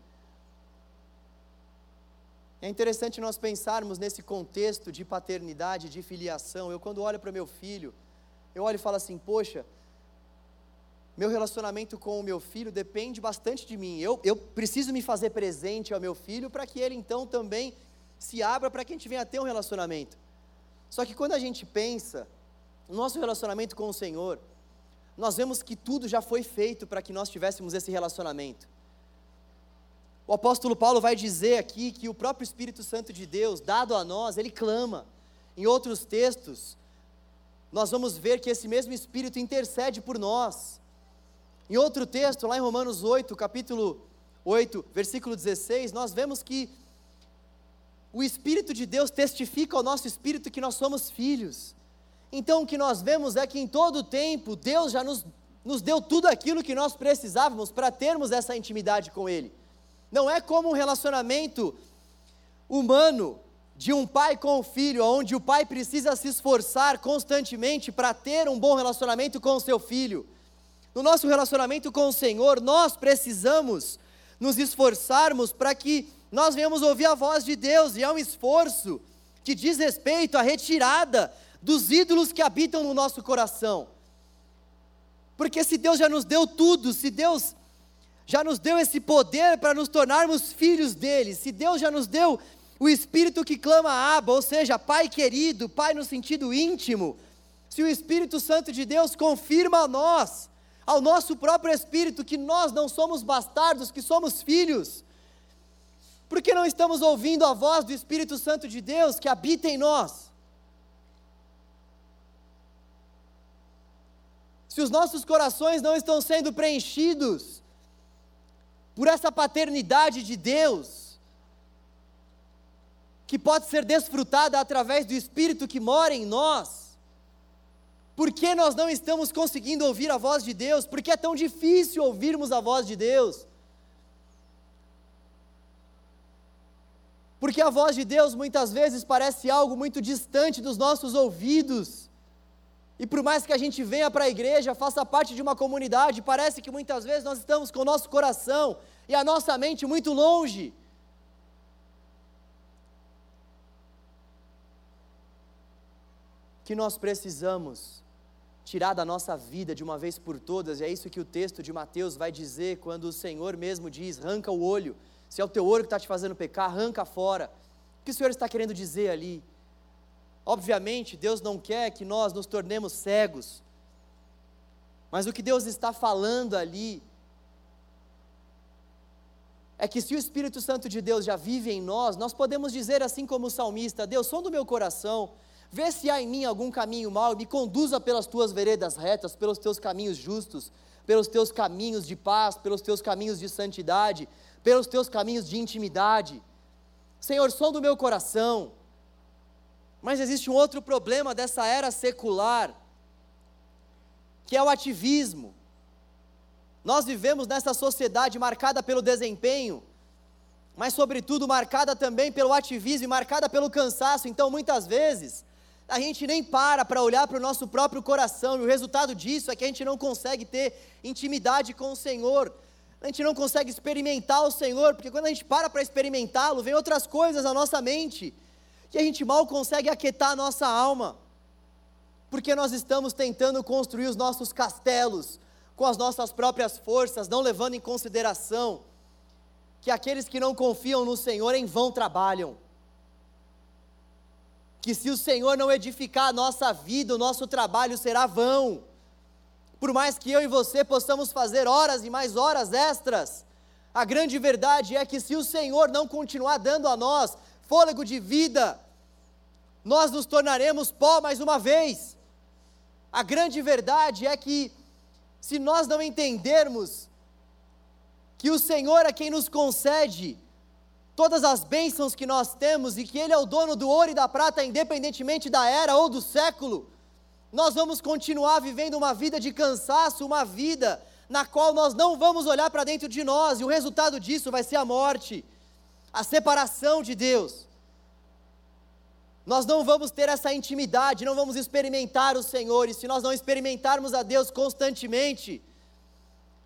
É interessante nós pensarmos nesse contexto de paternidade, de filiação. Eu, quando olho para meu filho, eu olho e falo assim: poxa, meu relacionamento com o meu filho depende bastante de mim. Eu, eu preciso me fazer presente ao meu filho para que ele então também se abra para que a gente venha a ter um relacionamento. Só que quando a gente pensa no nosso relacionamento com o Senhor, nós vemos que tudo já foi feito para que nós tivéssemos esse relacionamento. O apóstolo Paulo vai dizer aqui que o próprio Espírito Santo de Deus, dado a nós, ele clama. Em outros textos, nós vamos ver que esse mesmo Espírito intercede por nós. Em outro texto, lá em Romanos 8, capítulo 8, versículo 16, nós vemos que o Espírito de Deus testifica ao nosso espírito que nós somos filhos. Então, o que nós vemos é que em todo o tempo, Deus já nos, nos deu tudo aquilo que nós precisávamos para termos essa intimidade com Ele. Não é como um relacionamento humano de um pai com o filho, onde o pai precisa se esforçar constantemente para ter um bom relacionamento com o seu filho. No nosso relacionamento com o Senhor, nós precisamos nos esforçarmos para que nós venhamos ouvir a voz de Deus, e é um esforço que diz respeito à retirada dos ídolos que habitam no nosso coração. Porque se Deus já nos deu tudo, se Deus já nos deu esse poder para nos tornarmos filhos dele, se Deus já nos deu o Espírito que clama Abba, ou seja, Pai querido, Pai no sentido íntimo, se o Espírito Santo de Deus confirma a nós, ao nosso próprio Espírito, que nós não somos bastardos, que somos filhos, por que não estamos ouvindo a voz do Espírito Santo de Deus que habita em nós? Se os nossos corações não estão sendo preenchidos por essa paternidade de Deus, que pode ser desfrutada através do Espírito que mora em nós. Por que nós não estamos conseguindo ouvir a voz de Deus? Por que é tão difícil ouvirmos a voz de Deus? Porque a voz de Deus muitas vezes parece algo muito distante dos nossos ouvidos. E por mais que a gente venha para a igreja, faça parte de uma comunidade, parece que muitas vezes nós estamos com o nosso coração e a nossa mente muito longe. Que nós precisamos tirar da nossa vida de uma vez por todas, e é isso que o texto de Mateus vai dizer quando o Senhor mesmo diz: arranca o olho, se é o teu olho que está te fazendo pecar, arranca fora. O que o Senhor está querendo dizer ali? Obviamente, Deus não quer que nós nos tornemos cegos, mas o que Deus está falando ali é que se o Espírito Santo de Deus já vive em nós, nós podemos dizer assim como o salmista: Deus, som do meu coração, vê se há em mim algum caminho mau, me conduza pelas tuas veredas retas, pelos teus caminhos justos, pelos teus caminhos de paz, pelos teus caminhos de santidade, pelos teus caminhos de intimidade. Senhor, som do meu coração. Mas existe um outro problema dessa era secular, que é o ativismo. Nós vivemos nessa sociedade marcada pelo desempenho, mas, sobretudo, marcada também pelo ativismo e marcada pelo cansaço. Então, muitas vezes, a gente nem para para olhar para o nosso próprio coração, e o resultado disso é que a gente não consegue ter intimidade com o Senhor, a gente não consegue experimentar o Senhor, porque quando a gente para para experimentá-lo, vem outras coisas à nossa mente, que a gente mal consegue aquietar a nossa alma, porque nós estamos tentando construir os nossos castelos, com as nossas próprias forças, não levando em consideração que aqueles que não confiam no Senhor em vão trabalham. Que se o Senhor não edificar a nossa vida, o nosso trabalho será vão. Por mais que eu e você possamos fazer horas e mais horas extras, a grande verdade é que se o Senhor não continuar dando a nós fôlego de vida, nós nos tornaremos pó mais uma vez. A grande verdade é que se nós não entendermos que o Senhor é quem nos concede todas as bênçãos que nós temos e que Ele é o dono do ouro e da prata, independentemente da era ou do século, nós vamos continuar vivendo uma vida de cansaço, uma vida na qual nós não vamos olhar para dentro de nós, e o resultado disso vai ser a morte, a separação de Deus. Nós não vamos ter essa intimidade, não vamos experimentar o Senhor, e se nós não experimentarmos a Deus constantemente,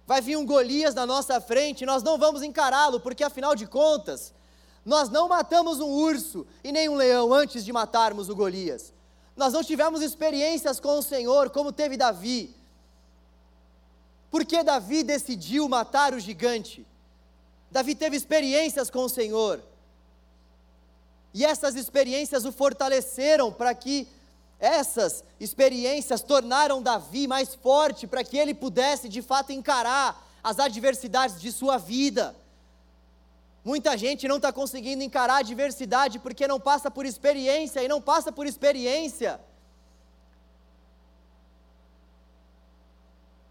vai vir um Golias na nossa frente, nós não vamos encará-lo, porque afinal de contas, nós não matamos um urso e nem um leão antes de matarmos o Golias. Nós não tivemos experiências com o Senhor como teve Davi. Por que Davi decidiu matar o gigante? Davi teve experiências com o Senhor. E essas experiências o fortaleceram para que essas experiências tornaram Davi mais forte para que ele pudesse de fato encarar as adversidades de sua vida. Muita gente não está conseguindo encarar a adversidade porque não passa por experiência e não passa por experiência.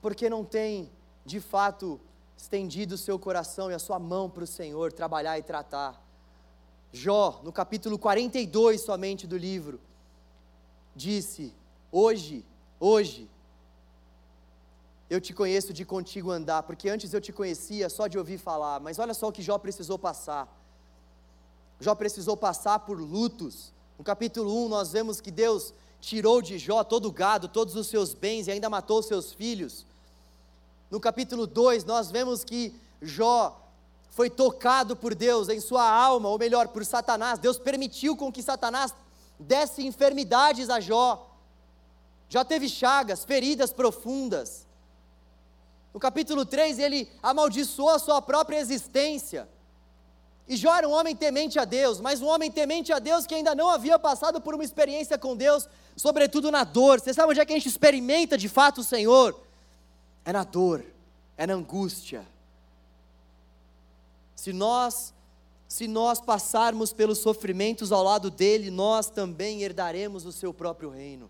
Porque não tem, de fato, estendido o seu coração e a sua mão para o Senhor trabalhar e tratar. Jó, no capítulo 42 somente do livro, disse: Hoje, hoje, eu te conheço de contigo andar, porque antes eu te conhecia só de ouvir falar, mas olha só o que Jó precisou passar. Jó precisou passar por lutos. No capítulo 1, nós vemos que Deus tirou de Jó todo o gado, todos os seus bens e ainda matou seus filhos. No capítulo 2, nós vemos que Jó foi tocado por Deus em sua alma, ou melhor, por Satanás. Deus permitiu com que Satanás desse enfermidades a Jó. Jó teve chagas, feridas profundas. No capítulo 3, ele amaldiçoou a sua própria existência. E Jó era um homem temente a Deus, mas um homem temente a Deus que ainda não havia passado por uma experiência com Deus, sobretudo na dor. Você sabe onde é que a gente experimenta de fato o Senhor? É na dor, é na angústia se nós se nós passarmos pelos sofrimentos ao lado dele, nós também herdaremos o seu próprio reino.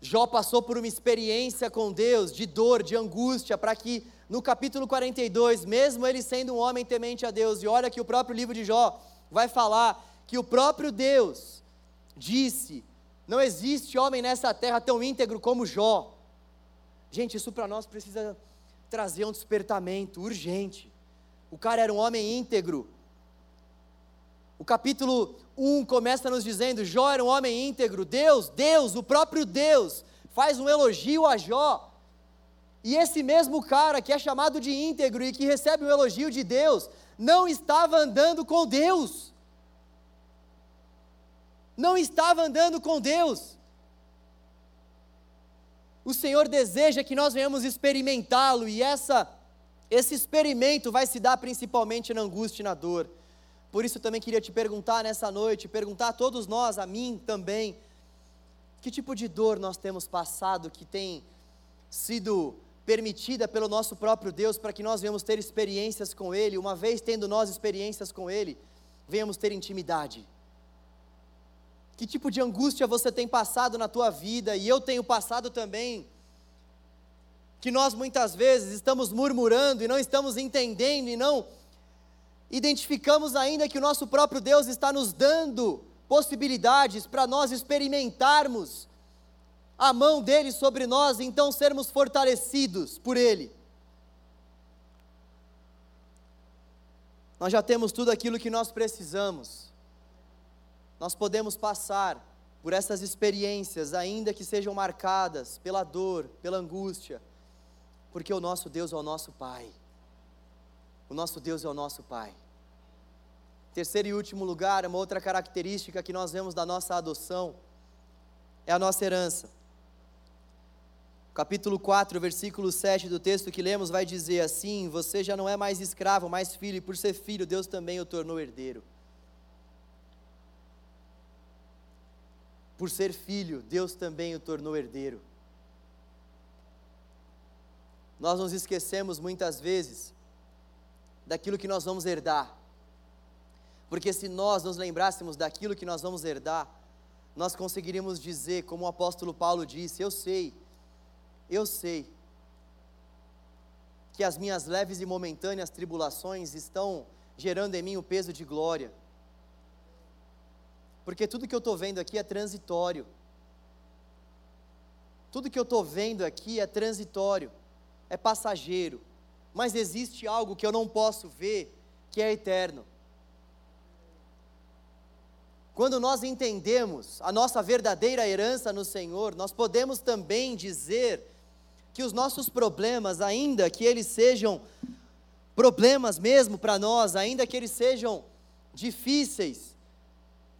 Jó passou por uma experiência com Deus de dor, de angústia, para que no capítulo 42, mesmo ele sendo um homem temente a Deus, e olha que o próprio livro de Jó vai falar que o próprio Deus disse: não existe homem nessa terra tão íntegro como Jó. Gente, isso para nós precisa trazer um despertamento urgente. O cara era um homem íntegro. O capítulo 1 começa nos dizendo: Jó era um homem íntegro. Deus, Deus, o próprio Deus, faz um elogio a Jó. E esse mesmo cara que é chamado de íntegro e que recebe um elogio de Deus, não estava andando com Deus. Não estava andando com Deus. O Senhor deseja que nós venhamos experimentá-lo e essa esse experimento vai se dar principalmente na angústia e na dor. Por isso também queria te perguntar nessa noite, perguntar a todos nós, a mim também, que tipo de dor nós temos passado que tem sido permitida pelo nosso próprio Deus para que nós venhamos ter experiências com Ele, uma vez tendo nós experiências com Ele, venhamos ter intimidade. Que tipo de angústia você tem passado na tua vida e eu tenho passado também? Que nós muitas vezes estamos murmurando e não estamos entendendo e não identificamos ainda que o nosso próprio Deus está nos dando possibilidades para nós experimentarmos a mão dele sobre nós e então sermos fortalecidos por ele. Nós já temos tudo aquilo que nós precisamos nós podemos passar por essas experiências, ainda que sejam marcadas pela dor, pela angústia, porque o nosso Deus é o nosso Pai. O nosso Deus é o nosso Pai. Terceiro e último lugar, uma outra característica que nós vemos da nossa adoção é a nossa herança. Capítulo 4, versículo 7 do texto que lemos vai dizer assim: Você já não é mais escravo, mais filho, e por ser filho, Deus também o tornou herdeiro. Por ser filho, Deus também o tornou herdeiro. Nós nos esquecemos muitas vezes daquilo que nós vamos herdar. Porque se nós nos lembrássemos daquilo que nós vamos herdar, nós conseguiríamos dizer, como o apóstolo Paulo disse: Eu sei, eu sei, que as minhas leves e momentâneas tribulações estão gerando em mim o peso de glória. Porque tudo que eu estou vendo aqui é transitório. Tudo que eu estou vendo aqui é transitório, é passageiro. Mas existe algo que eu não posso ver, que é eterno. Quando nós entendemos a nossa verdadeira herança no Senhor, nós podemos também dizer que os nossos problemas, ainda que eles sejam problemas mesmo para nós, ainda que eles sejam difíceis,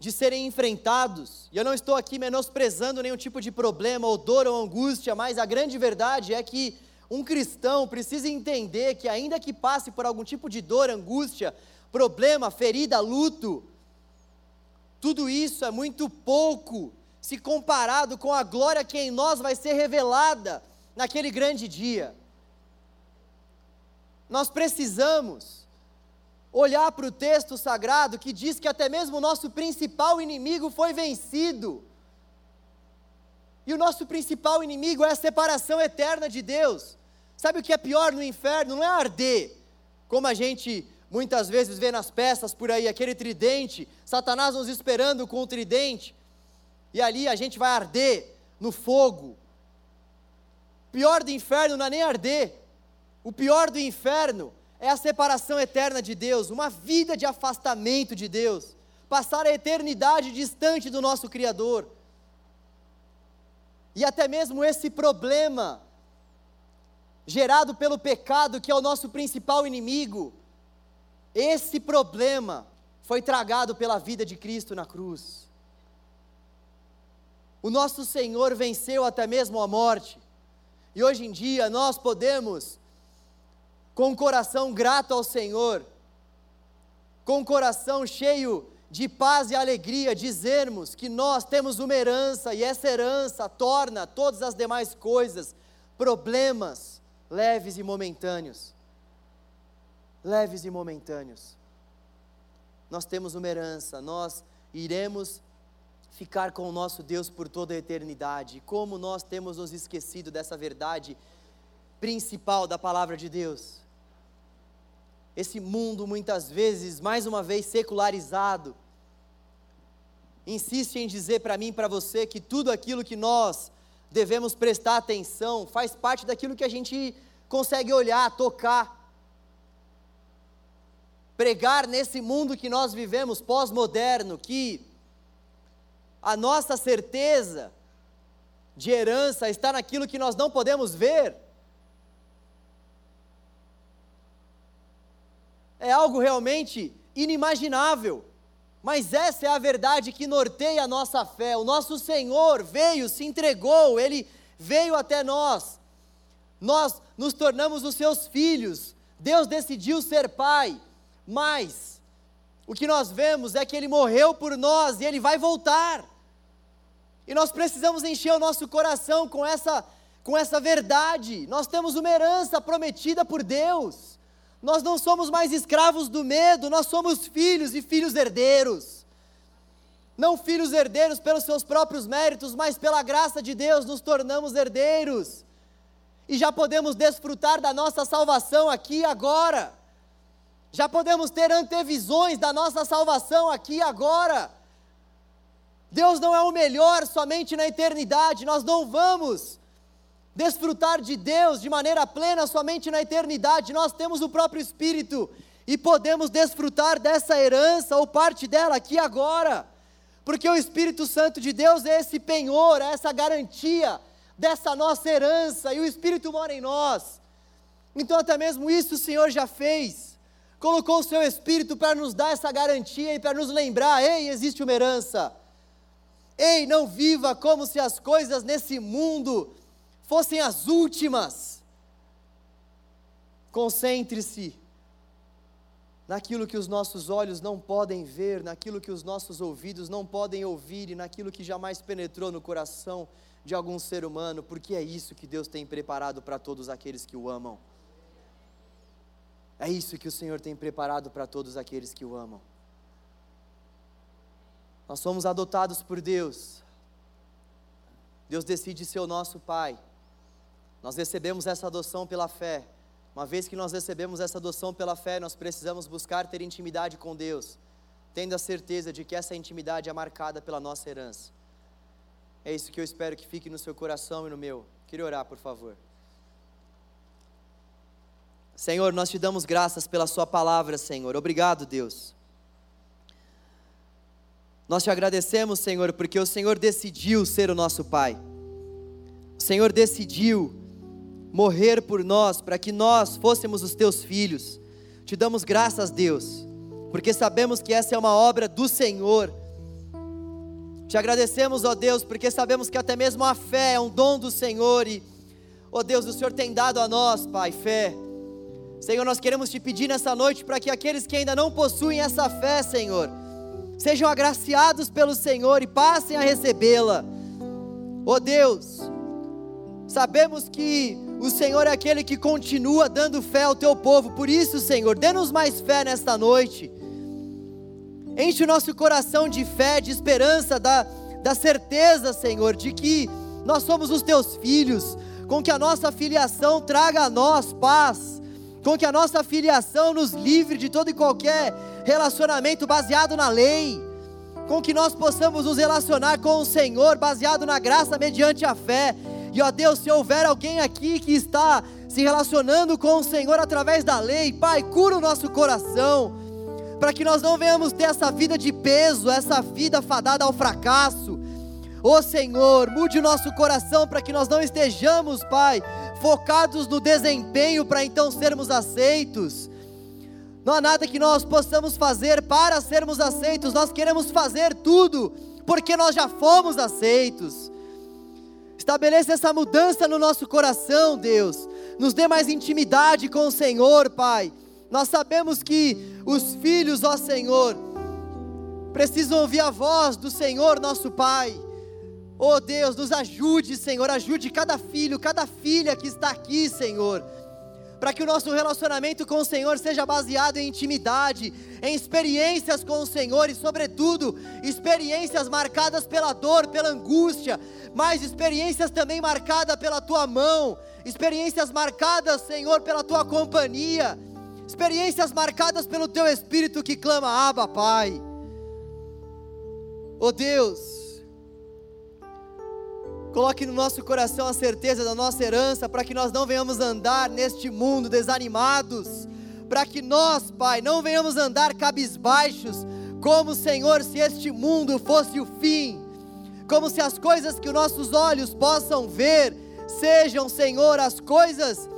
de serem enfrentados. E eu não estou aqui menosprezando nenhum tipo de problema, ou dor ou angústia, mas a grande verdade é que um cristão precisa entender que, ainda que passe por algum tipo de dor, angústia, problema, ferida, luto, tudo isso é muito pouco se comparado com a glória que em nós vai ser revelada naquele grande dia. Nós precisamos olhar para o texto sagrado que diz que até mesmo o nosso principal inimigo foi vencido. E o nosso principal inimigo é a separação eterna de Deus. Sabe o que é pior no inferno? Não é arder, como a gente muitas vezes vê nas peças por aí, aquele tridente, Satanás nos esperando com o tridente, e ali a gente vai arder no fogo. Pior do inferno não é nem arder, o pior do inferno é a separação eterna de Deus, uma vida de afastamento de Deus, passar a eternidade distante do nosso Criador. E até mesmo esse problema, gerado pelo pecado, que é o nosso principal inimigo, esse problema foi tragado pela vida de Cristo na cruz. O nosso Senhor venceu até mesmo a morte, e hoje em dia nós podemos com o coração grato ao Senhor, com o coração cheio de paz e alegria, dizermos que nós temos uma herança e essa herança torna todas as demais coisas problemas leves e momentâneos. Leves e momentâneos. Nós temos uma herança, nós iremos ficar com o nosso Deus por toda a eternidade. Como nós temos nos esquecido dessa verdade principal da palavra de Deus. Esse mundo, muitas vezes, mais uma vez secularizado, insiste em dizer para mim e para você que tudo aquilo que nós devemos prestar atenção faz parte daquilo que a gente consegue olhar, tocar. Pregar nesse mundo que nós vivemos pós-moderno, que a nossa certeza de herança está naquilo que nós não podemos ver. É algo realmente inimaginável. Mas essa é a verdade que norteia a nossa fé. O nosso Senhor veio, se entregou, ele veio até nós. Nós nos tornamos os seus filhos. Deus decidiu ser pai, mas O que nós vemos é que ele morreu por nós e ele vai voltar. E nós precisamos encher o nosso coração com essa com essa verdade. Nós temos uma herança prometida por Deus. Nós não somos mais escravos do medo, nós somos filhos e filhos herdeiros. Não filhos herdeiros pelos seus próprios méritos, mas pela graça de Deus nos tornamos herdeiros. E já podemos desfrutar da nossa salvação aqui e agora. Já podemos ter antevisões da nossa salvação aqui e agora. Deus não é o melhor somente na eternidade, nós não vamos desfrutar de Deus de maneira plena somente na eternidade. Nós temos o próprio Espírito e podemos desfrutar dessa herança ou parte dela aqui agora, porque o Espírito Santo de Deus é esse penhor, é essa garantia dessa nossa herança e o Espírito mora em nós. Então, até mesmo isso o Senhor já fez. Colocou o seu Espírito para nos dar essa garantia e para nos lembrar: ei, existe uma herança. Ei, não viva como se as coisas nesse mundo fossem as últimas. Concentre-se naquilo que os nossos olhos não podem ver, naquilo que os nossos ouvidos não podem ouvir e naquilo que jamais penetrou no coração de algum ser humano, porque é isso que Deus tem preparado para todos aqueles que o amam. É isso que o Senhor tem preparado para todos aqueles que o amam. Nós somos adotados por Deus. Deus decide ser o nosso Pai. Nós recebemos essa adoção pela fé. Uma vez que nós recebemos essa adoção pela fé, nós precisamos buscar ter intimidade com Deus, tendo a certeza de que essa intimidade é marcada pela nossa herança. É isso que eu espero que fique no seu coração e no meu. Queria orar, por favor. Senhor, nós te damos graças pela Sua palavra, Senhor. Obrigado, Deus. Nós te agradecemos, Senhor, porque o Senhor decidiu ser o nosso Pai. O Senhor decidiu morrer por nós, para que nós fôssemos os teus filhos. Te damos graças, Deus, porque sabemos que essa é uma obra do Senhor. Te agradecemos, ó Deus, porque sabemos que até mesmo a fé é um dom do Senhor e, ó Deus, o Senhor tem dado a nós, Pai, fé. Senhor, nós queremos te pedir nessa noite para que aqueles que ainda não possuem essa fé, Senhor, sejam agraciados pelo Senhor e passem a recebê-la. Ó Deus, sabemos que o Senhor é aquele que continua dando fé ao teu povo. Por isso, Senhor, dê-nos mais fé nesta noite. Enche o nosso coração de fé, de esperança, da, da certeza, Senhor, de que nós somos os teus filhos, com que a nossa filiação traga a nós paz, com que a nossa filiação nos livre de todo e qualquer relacionamento baseado na lei, com que nós possamos nos relacionar com o Senhor baseado na graça mediante a fé e ó Deus, se houver alguém aqui que está se relacionando com o Senhor através da lei, Pai, cura o nosso coração, para que nós não venhamos ter essa vida de peso, essa vida fadada ao fracasso. Ó Senhor, mude o nosso coração para que nós não estejamos, Pai, focados no desempenho para então sermos aceitos. Não há nada que nós possamos fazer para sermos aceitos, nós queremos fazer tudo porque nós já fomos aceitos. Estabeleça essa mudança no nosso coração, Deus. Nos dê mais intimidade com o Senhor, Pai. Nós sabemos que os filhos, ó Senhor, precisam ouvir a voz do Senhor, nosso Pai. Oh Deus, nos ajude, Senhor, ajude cada filho, cada filha que está aqui, Senhor para que o nosso relacionamento com o Senhor seja baseado em intimidade, em experiências com o Senhor e, sobretudo, experiências marcadas pela dor, pela angústia, mas experiências também marcadas pela tua mão, experiências marcadas, Senhor, pela tua companhia, experiências marcadas pelo teu espírito que clama, Abba, Pai. Oh Deus, Coloque no nosso coração a certeza da nossa herança, para que nós não venhamos andar neste mundo desanimados, para que nós, Pai, não venhamos andar cabisbaixos, como, Senhor, se este mundo fosse o fim, como se as coisas que os nossos olhos possam ver sejam, Senhor, as coisas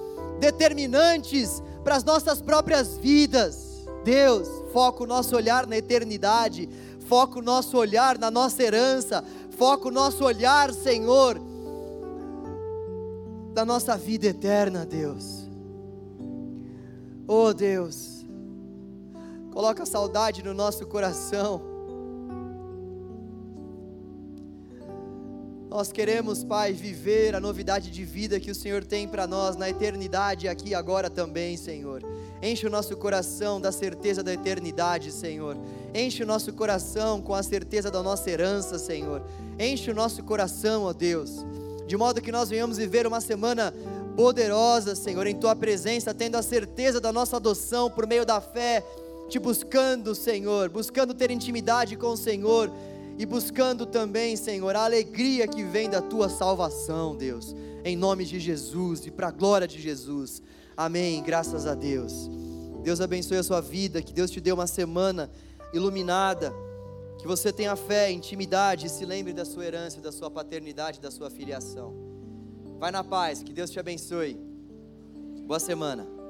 determinantes para as nossas próprias vidas. Deus, foca o nosso olhar na eternidade, foca o nosso olhar na nossa herança, foca o nosso olhar, Senhor, da nossa vida eterna, Deus. Oh Deus, Coloca saudade no nosso coração. Nós queremos, Pai, viver a novidade de vida que o Senhor tem para nós na eternidade, aqui e agora também, Senhor. Enche o nosso coração da certeza da eternidade, Senhor. Enche o nosso coração com a certeza da nossa herança, Senhor. Enche o nosso coração, ó Deus, de modo que nós venhamos viver uma semana poderosa, Senhor, em tua presença, tendo a certeza da nossa adoção por meio da fé, te buscando, Senhor, buscando ter intimidade com o Senhor e buscando também, Senhor, a alegria que vem da tua salvação, Deus, em nome de Jesus e para a glória de Jesus. Amém. Graças a Deus. Deus abençoe a sua vida, que Deus te dê uma semana iluminada, que você tenha fé, intimidade e se lembre da sua herança, da sua paternidade, da sua filiação. Vai na paz, que Deus te abençoe. Boa semana.